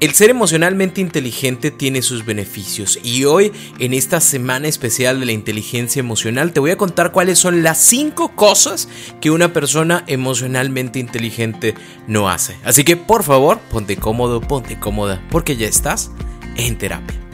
El ser emocionalmente inteligente tiene sus beneficios y hoy en esta semana especial de la inteligencia emocional te voy a contar cuáles son las 5 cosas que una persona emocionalmente inteligente no hace. Así que por favor, ponte cómodo, ponte cómoda, porque ya estás en terapia.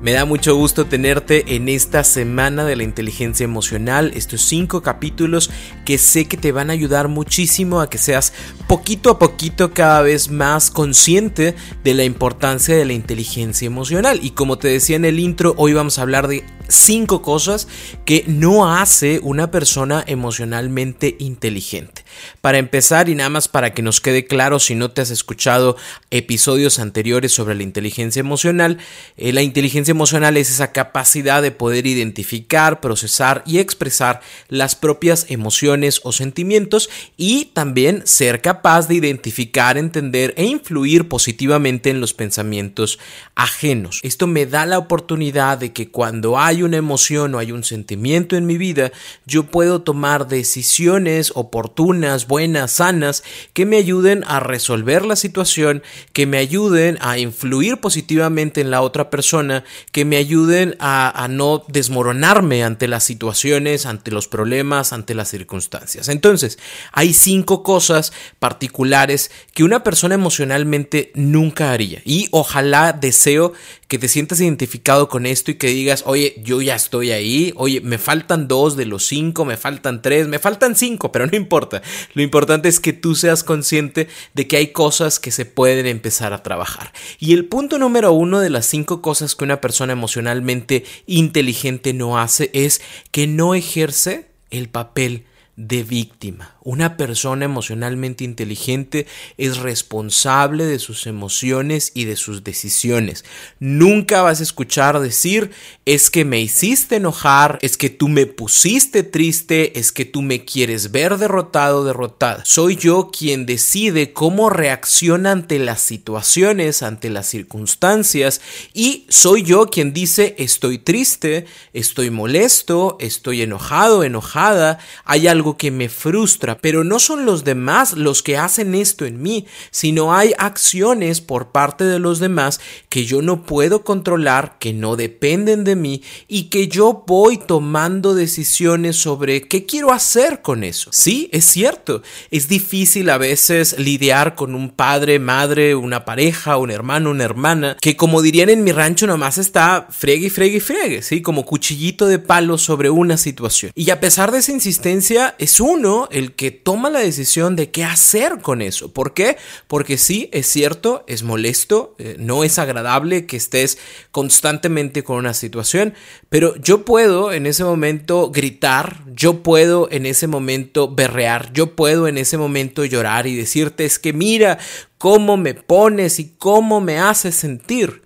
Me da mucho gusto tenerte en esta semana de la inteligencia emocional, estos cinco capítulos que sé que te van a ayudar muchísimo a que seas poquito a poquito cada vez más consciente de la importancia de la inteligencia emocional. Y como te decía en el intro, hoy vamos a hablar de cinco cosas que no hace una persona emocionalmente inteligente. Para empezar y nada más para que nos quede claro si no te has escuchado episodios anteriores sobre la inteligencia emocional, eh, la inteligencia emocional es esa capacidad de poder identificar, procesar y expresar las propias emociones o sentimientos y también ser capaz de identificar, entender e influir positivamente en los pensamientos ajenos. Esto me da la oportunidad de que cuando hay una emoción o hay un sentimiento en mi vida, yo puedo tomar decisiones oportunas, buenas, sanas, que me ayuden a resolver la situación, que me ayuden a influir positivamente en la otra persona, que me ayuden a, a no desmoronarme ante las situaciones, ante los problemas, ante las circunstancias. Entonces, hay cinco cosas particulares que una persona emocionalmente nunca haría. Y ojalá deseo que te sientas identificado con esto y que digas, oye, yo ya estoy ahí, oye, me faltan dos de los cinco, me faltan tres, me faltan cinco, pero no importa. Lo importante es que tú seas consciente de que hay cosas que se pueden empezar a trabajar. Y el punto número uno de las cinco cosas que una persona emocionalmente inteligente no hace es que no ejerce el papel de víctima. Una persona emocionalmente inteligente es responsable de sus emociones y de sus decisiones. Nunca vas a escuchar decir es que me hiciste enojar, es que tú me pusiste triste, es que tú me quieres ver derrotado derrotada. Soy yo quien decide cómo reacciona ante las situaciones, ante las circunstancias y soy yo quien dice estoy triste, estoy molesto, estoy enojado, enojada, hay algo que me frustra pero no son los demás los que hacen esto en mí, sino hay acciones por parte de los demás que yo no puedo controlar, que no dependen de mí y que yo voy tomando decisiones sobre qué quiero hacer con eso. Sí, es cierto, es difícil a veces lidiar con un padre, madre, una pareja, un hermano, una hermana, que como dirían en mi rancho nomás está friegue, friegue, friegue, ¿sí? Como cuchillito de palo sobre una situación. Y a pesar de esa insistencia, es uno el que toma la decisión de qué hacer con eso. ¿Por qué? Porque sí, es cierto, es molesto, eh, no es agradable que estés constantemente con una situación, pero yo puedo en ese momento gritar, yo puedo en ese momento berrear, yo puedo en ese momento llorar y decirte es que mira cómo me pones y cómo me haces sentir.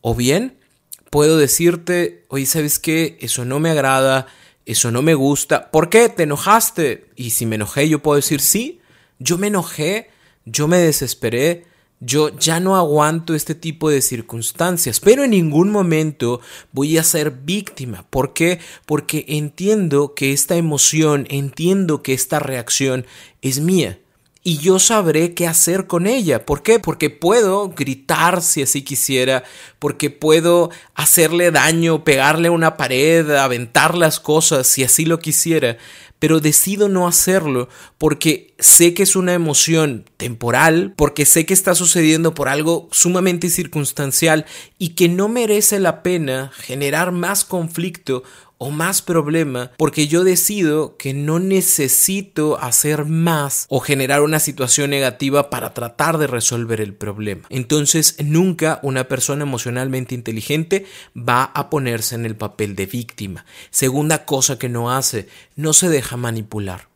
O bien, puedo decirte, oye, ¿sabes qué? Eso no me agrada, eso no me gusta. ¿Por qué? ¿Te enojaste? Y si me enojé, yo puedo decir, sí, yo me enojé, yo me desesperé, yo ya no aguanto este tipo de circunstancias, pero en ningún momento voy a ser víctima. ¿Por qué? Porque entiendo que esta emoción, entiendo que esta reacción es mía y yo sabré qué hacer con ella. ¿Por qué? Porque puedo gritar si así quisiera, porque puedo hacerle daño, pegarle a una pared, aventar las cosas si así lo quisiera, pero decido no hacerlo porque sé que es una emoción temporal, porque sé que está sucediendo por algo sumamente circunstancial y que no merece la pena generar más conflicto o más problema porque yo decido que no necesito hacer más o generar una situación negativa para tratar de resolver el problema. Entonces nunca una persona emocionalmente inteligente va a ponerse en el papel de víctima. Segunda cosa que no hace, no se deja manipular.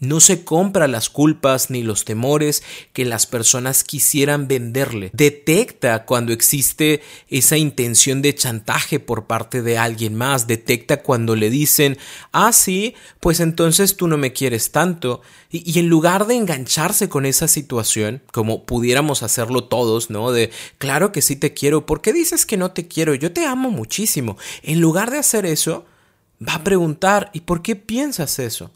No se compra las culpas ni los temores que las personas quisieran venderle. Detecta cuando existe esa intención de chantaje por parte de alguien más. Detecta cuando le dicen, ah, sí, pues entonces tú no me quieres tanto. Y, en lugar de engancharse con esa situación, como pudiéramos hacerlo todos, ¿no? De, claro que sí te quiero, ¿por qué dices que no te quiero? Yo te amo muchísimo. En lugar de hacer eso, va a preguntar, ¿y por qué piensas eso?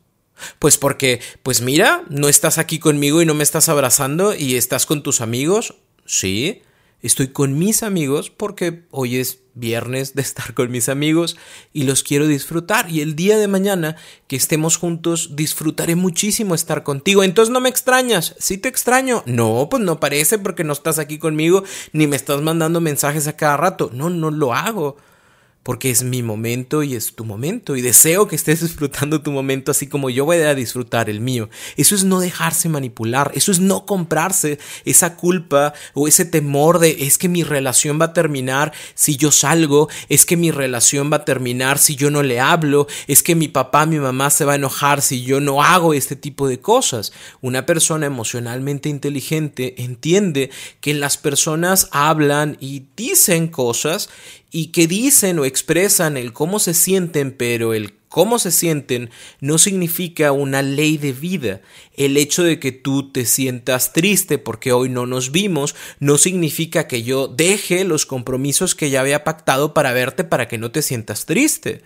Pues porque, pues mira, no estás aquí conmigo y no me estás abrazando y estás con tus amigos. Sí, estoy con mis amigos porque hoy es viernes de estar con mis amigos y los quiero disfrutar. Y el día de mañana que estemos juntos, disfrutaré muchísimo estar contigo. Entonces no me extrañas. Sí te extraño. No, pues no parece porque no estás aquí conmigo ni me estás mandando mensajes a cada rato. No, no lo hago porque es mi momento y es tu momento y deseo que estés disfrutando tu momento así como yo voy a disfrutar el mío. Eso es no dejarse manipular, eso es no comprarse esa culpa o ese temor de es que mi relación va a terminar si yo salgo, es que mi relación va a terminar si yo no le hablo, es que mi papá, mi mamá se va a enojar si yo no hago este tipo de cosas. Una persona emocionalmente inteligente entiende que las personas hablan y dicen cosas y que dicen o expresan el cómo se sienten, pero el cómo se sienten no significa una ley de vida. El hecho de que tú te sientas triste porque hoy no nos vimos no significa que yo deje los compromisos que ya había pactado para verte para que no te sientas triste.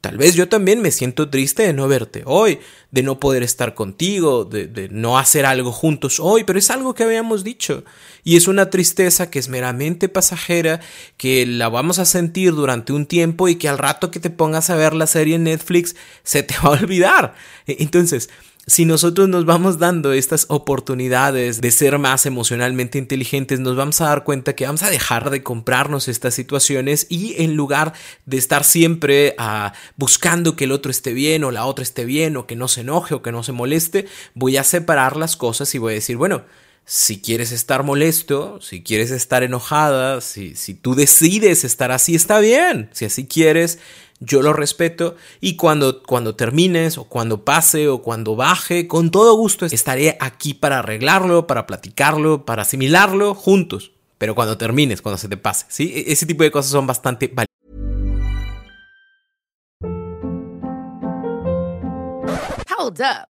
Tal vez yo también me siento triste de no verte hoy, de no poder estar contigo, de, no hacer algo juntos hoy, pero es algo que habíamos dicho. Y es una tristeza que es meramente pasajera, que la vamos a sentir durante un tiempo y que al rato que te pongas a ver la serie en Netflix se te va a olvidar. Entonces, si nosotros nos vamos dando estas oportunidades de ser más emocionalmente inteligentes, nos vamos a dar cuenta que vamos a dejar de comprarnos estas situaciones y en lugar de estar siempre ah, buscando que el otro esté bien o la otra esté bien o que no se enoje o que no se moleste, voy a separar las cosas y voy a decir, bueno, si quieres estar molesto, si quieres estar enojada, si, si tú decides estar así, está bien. Si así quieres, yo lo respeto y cuando, cuando termines o cuando pase o cuando baje, con todo gusto estaré aquí para arreglarlo, para platicarlo, para asimilarlo juntos. Pero cuando termines, cuando se te pase, ¿sí? E-, ese tipo de cosas son bastante valiosas. Hold up.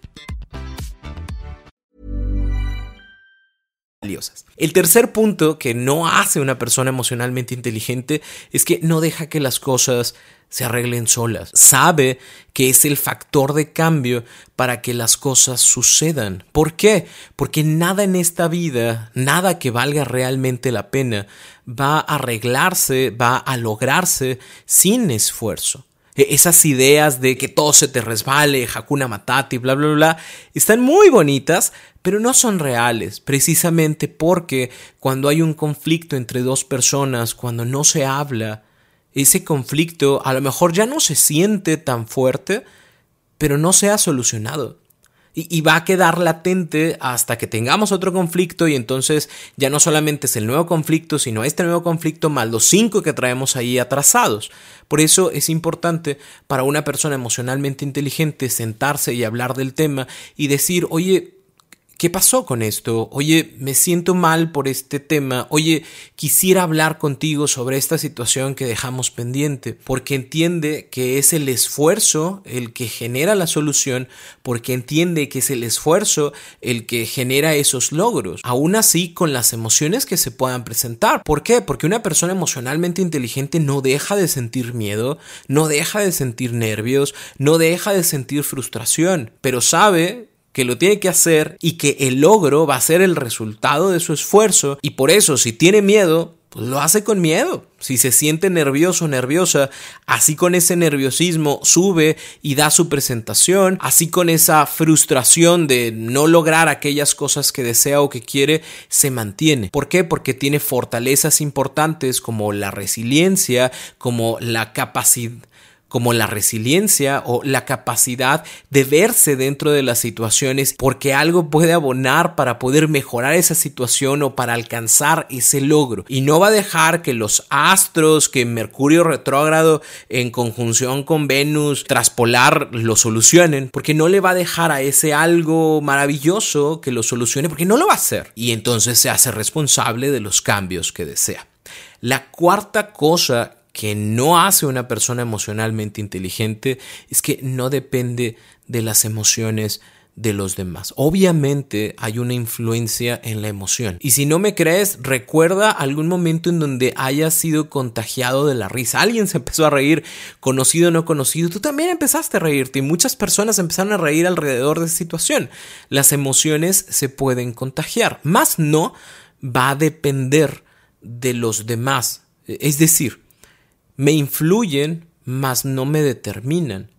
El tercer punto que no hace una persona emocionalmente inteligente es que no deja que las cosas se arreglen solas. Sabe que es el factor de cambio para que las cosas sucedan. ¿Por qué? Porque nada en esta vida, nada que valga realmente la pena, va a arreglarse, va a lograrse sin esfuerzo. E-, esas ideas de que todo se te resbale, Hakuna Matati, bla, bla, bla, están muy bonitas, pero no son reales, precisamente porque cuando hay un conflicto entre dos personas, cuando no se habla, ese conflicto a lo mejor ya no se siente tan fuerte, pero no se ha solucionado y, va a quedar latente hasta que tengamos otro conflicto y entonces ya no solamente es el nuevo conflicto, sino este nuevo conflicto más los cinco que traemos ahí atrasados. Por eso es importante para una persona emocionalmente inteligente sentarse y hablar del tema y decir, oye, ¿Qué pasó con esto? Oye, me siento mal por este tema. Oye, quisiera hablar contigo sobre esta situación que dejamos pendiente, porque entiende que es el esfuerzo el que genera la solución, porque entiende que es el esfuerzo el que genera esos logros. Aún así, con las emociones que se puedan presentar. ¿Por qué? Porque una persona emocionalmente inteligente no deja de sentir miedo, no deja de sentir nervios, no deja de sentir frustración, pero sabe que lo tiene que hacer y que el logro va a ser el resultado de su esfuerzo y por eso si tiene miedo, pues lo hace con miedo. Si se siente nervioso nerviosa, así con ese nerviosismo sube y da su presentación, así con esa frustración de no lograr aquellas cosas que desea o que quiere, se mantiene. ¿Por qué? Porque tiene fortalezas importantes como la resiliencia, como la capacidad como la resiliencia o la capacidad de verse dentro de las situaciones porque algo puede abonar para poder mejorar esa situación o para alcanzar ese logro. Y no va a dejar que los astros, que Mercurio retrógrado en conjunción con Venus traspolar lo solucionen, porque no le va a dejar a ese algo maravilloso que lo solucione, porque no lo va a hacer. Y entonces se hace responsable de los cambios que desea. La cuarta cosa que no hace una persona emocionalmente inteligente es que no depende de las emociones de los demás. Obviamente hay una influencia en la emoción. Y si no me crees, recuerda algún momento en donde hayas sido contagiado de la risa. Alguien se empezó a reír, conocido o no conocido. Tú también empezaste a reírte y muchas personas empezaron a reír alrededor de esa situación. Las emociones se pueden contagiar, más no va a depender de los demás. Es decir, me influyen, mas no me determinan.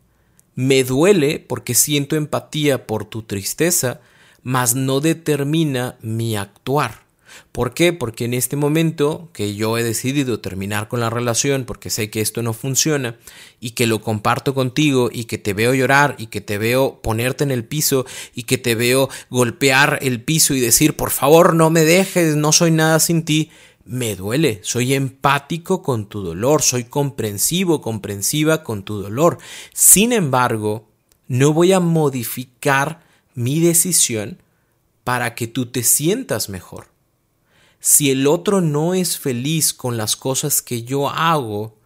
Me duele porque siento empatía por tu tristeza, mas no determina mi actuar. ¿Por qué? Porque en este momento que yo he decidido terminar con la relación porque sé que esto no funciona y que lo comparto contigo y que te veo llorar y que te veo ponerte en el piso y que te veo golpear el piso y decir por favor no me dejes, no soy nada sin ti, me duele, soy empático con tu dolor, soy comprensivo, comprensiva con tu dolor. Sin embargo, no voy a modificar mi decisión para que tú te sientas mejor. Si el otro no es feliz con las cosas que yo hago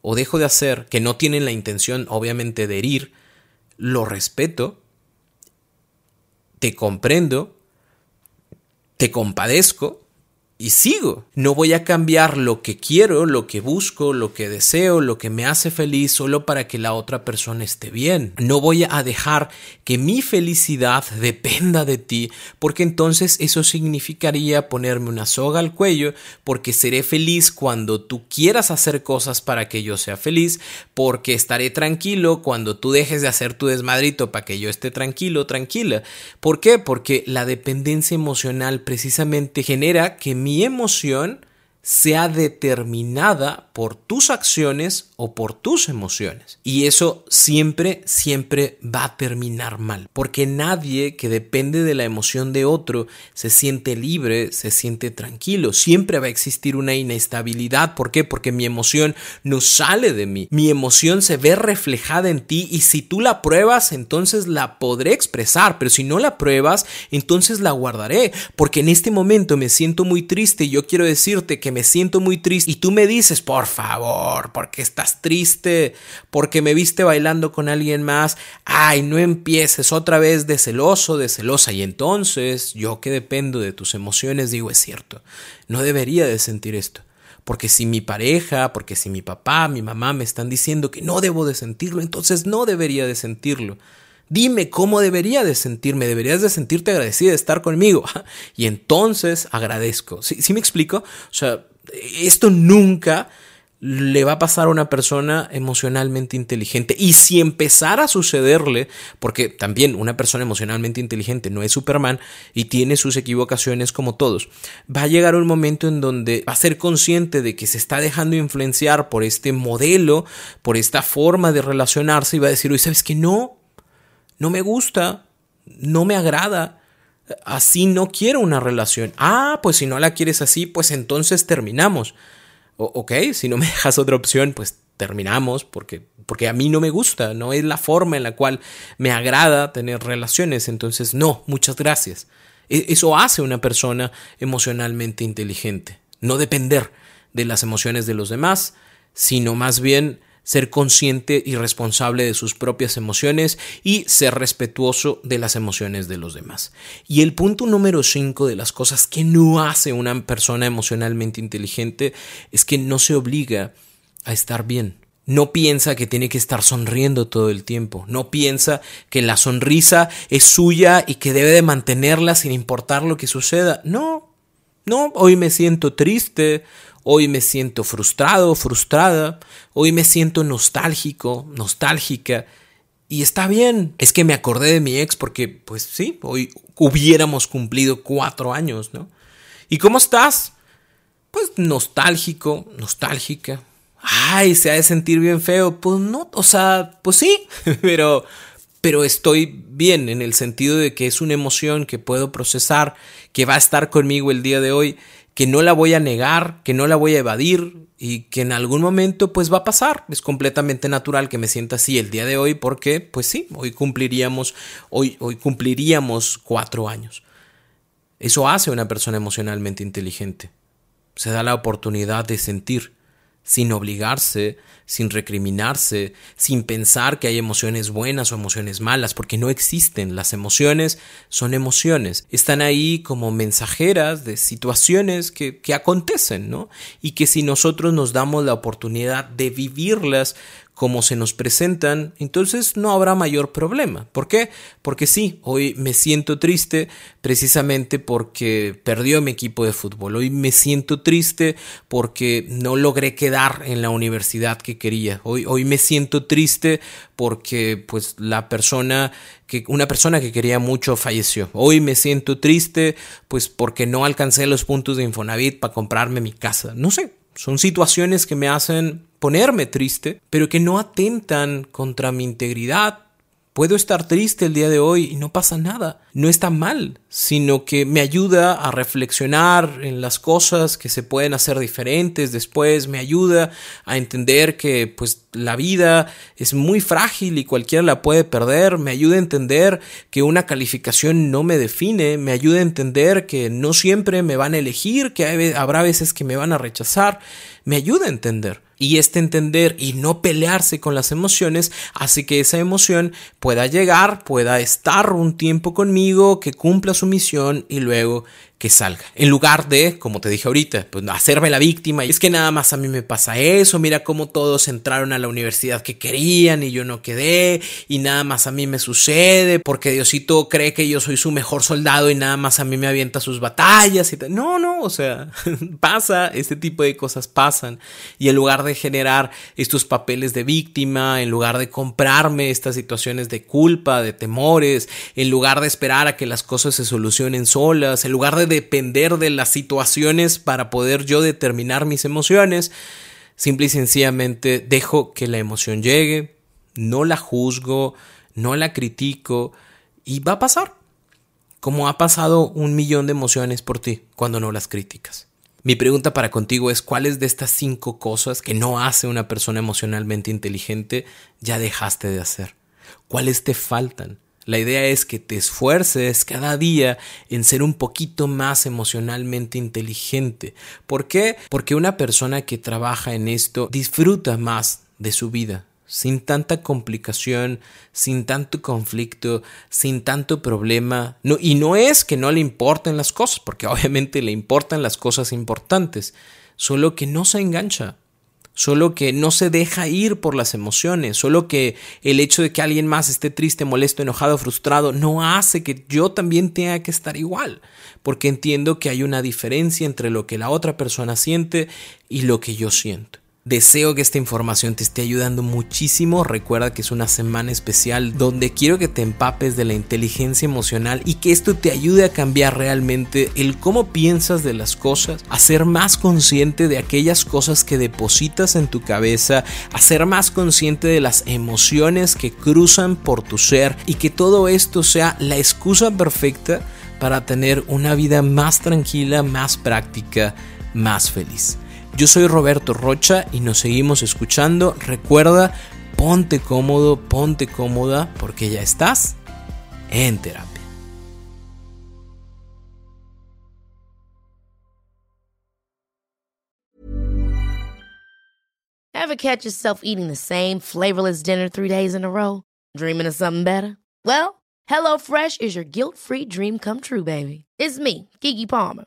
o dejo de hacer, que no tienen la intención obviamente de herir, lo respeto, te comprendo, te compadezco, y sigo. No voy a cambiar lo que quiero, lo que busco, lo que deseo, lo que me hace feliz solo para que la otra persona esté bien. No voy a dejar que mi felicidad dependa de ti, porque entonces eso significaría ponerme una soga al cuello, porque seré feliz cuando tú quieras hacer cosas para que yo sea feliz, porque estaré tranquilo cuando tú dejes de hacer tu desmadrito para que yo esté tranquilo, tranquila. ¿Por qué? Porque la dependencia emocional precisamente genera que mi mi emoción sea determinada por tus acciones o por tus emociones. Y eso siempre, siempre va a terminar mal. Porque nadie que depende de la emoción de otro se siente libre, se siente tranquilo. Siempre va a existir una inestabilidad. ¿Por qué? Porque mi emoción no sale de mí. Mi emoción se ve reflejada en ti y si tú la pruebas, entonces la podré expresar. Pero si no la pruebas, entonces la guardaré. Porque en este momento me siento muy triste y yo quiero decirte que me siento muy triste y tú me dices, por favor, porque estás triste, porque me viste bailando con alguien más, ay, no empieces otra vez de celoso, de celosa. Y entonces yo que dependo de tus emociones digo, es cierto, no debería de sentir esto. Porque si mi pareja, porque si mi papá, mi mamá me están diciendo que no debo de sentirlo, entonces no debería de sentirlo. Dime cómo debería de sentirme, deberías de sentirte agradecida de estar conmigo. Y entonces agradezco. ¿Sí, ¿Sí, me explico? O sea, esto nunca le va a pasar a una persona emocionalmente inteligente. Y si empezara a sucederle, porque también una persona emocionalmente inteligente no es Superman y tiene sus equivocaciones como todos, va a llegar un momento en donde va a ser consciente de que se está dejando influenciar por este modelo, por esta forma de relacionarse y va a decir, oye, ¿sabes que No, no me gusta, no me agrada así no quiero una relación. Ah, pues si no la quieres así, pues entonces terminamos. ok, si no me dejas otra opción, pues terminamos porque, porque a mí no me gusta, no es la forma en la cual me agrada tener relaciones. Entonces, no, muchas gracias. E, eso hace una persona emocionalmente inteligente. No depender de las emociones de los demás, sino más bien ser consciente y responsable de sus propias emociones y ser respetuoso de las emociones de los demás. Y el punto número 5 de las cosas que no hace una persona emocionalmente inteligente es que no se obliga a estar bien. No piensa que tiene que estar sonriendo todo el tiempo. No piensa que la sonrisa es suya y que debe de mantenerla sin importar lo que suceda. No, no, hoy me siento triste, hoy me siento frustrado, frustrada, hoy me siento nostálgico, nostálgica. Y está bien, es que me acordé de mi ex porque, pues sí, hoy hubiéramos cumplido cuatro años, ¿no? ¿Y cómo estás? Pues nostálgico, nostálgica, ay, se ha de sentir bien feo. Pues no, o sea, pues sí, pero, pero estoy bien en el sentido de que es una emoción que puedo procesar, que va a estar conmigo el día de hoy, que no la voy a negar, que no la voy a evadir y que en algún momento pues va a pasar. Es completamente natural que me sienta así el día de hoy porque pues sí, hoy cumpliríamos, hoy, hoy cumpliríamos cuatro años. Eso hace una persona emocionalmente inteligente. Se da la oportunidad de sentir sin obligarse, sin recriminarse, sin pensar que hay emociones buenas o emociones malas, porque no existen. Las emociones son emociones. Están ahí como mensajeras de situaciones que, que acontecen, ¿no? Y que si nosotros nos damos la oportunidad de vivirlas como se nos presentan, entonces no habrá mayor problema. ¿Por qué? Porque sí, hoy me siento triste precisamente porque perdió mi equipo de fútbol. Hoy me siento triste porque no logré quedar en la universidad que quería. Hoy, hoy me siento triste porque pues la persona que una persona que quería mucho falleció. Hoy me siento triste pues porque no alcancé los puntos de Infonavit para comprarme mi casa. No sé, son situaciones que me hacen ponerme triste, pero que no atentan contra mi integridad. Puedo estar triste el día de hoy y no pasa nada. No está mal, sino que me ayuda a reflexionar en las cosas que se pueden hacer diferentes después, me ayuda a entender que pues la vida es muy frágil y cualquiera la puede perder, me ayuda a entender que una calificación no me define, me ayuda a entender que no siempre me van a elegir, que habrá veces que me van a rechazar, me ayuda a entender. Y este entender y no pelearse con las emociones hace que esa emoción pueda llegar, pueda estar un tiempo conmigo, que cumpla su misión y luego que salga. En lugar de, como te dije ahorita, pues hacerme la víctima. Y es que nada más a mí me pasa eso. Mira cómo todos entraron a la universidad que querían y yo no quedé. Y nada más a mí me sucede porque Diosito cree que yo soy su mejor soldado y nada más a mí me avienta sus batallas y. No, no, o sea, pasa, este tipo de cosas pasan. Y en lugar de generar estos papeles de víctima, en lugar de comprarme estas situaciones de culpa, de temores, en lugar de esperar a que las cosas se solucionen solas, en lugar de depender de las situaciones para poder yo determinar mis emociones. Simple y sencillamente dejo que la emoción llegue, no la juzgo, no la critico y va a pasar. Como ha pasado un millón de emociones por ti cuando no las criticas. Mi pregunta para contigo es cuáles de estas cinco cosas que no hace una persona emocionalmente inteligente ya dejaste de hacer. ¿Cuáles te faltan? La idea es que te esfuerces cada día en ser un poquito más emocionalmente inteligente. ¿Por qué? Porque una persona que trabaja en esto disfruta más de su vida, sin tanta complicación, sin tanto conflicto, sin tanto problema. Y no es que no le importen las cosas, porque obviamente le importan las cosas importantes, solo que no se engancha solo que no se deja ir por las emociones, solo que el hecho de que alguien más esté triste, molesto, enojado, frustrado, no hace que yo también tenga que estar igual, porque entiendo que hay una diferencia entre lo que la otra persona siente y lo que yo siento. Deseo que esta información te esté ayudando muchísimo. Recuerda que es una semana especial donde quiero que te empapes de la inteligencia emocional y que esto te ayude a cambiar realmente el cómo piensas de las cosas, a ser más consciente de aquellas cosas que depositas en tu cabeza, a ser más consciente de las emociones que cruzan por tu ser y que todo esto sea la excusa perfecta para tener una vida más tranquila, más práctica, más feliz. Yo soy Roberto Rocha y nos seguimos escuchando. Recuerda, ponte cómodo, ponte cómoda porque ya estás en terapia. Ever catch yourself eating the same flavorless dinner three days in a row? Dreaming of something better? Well, HelloFresh is your guilt-free dream come true, baby. It's me, Kiki Palmer.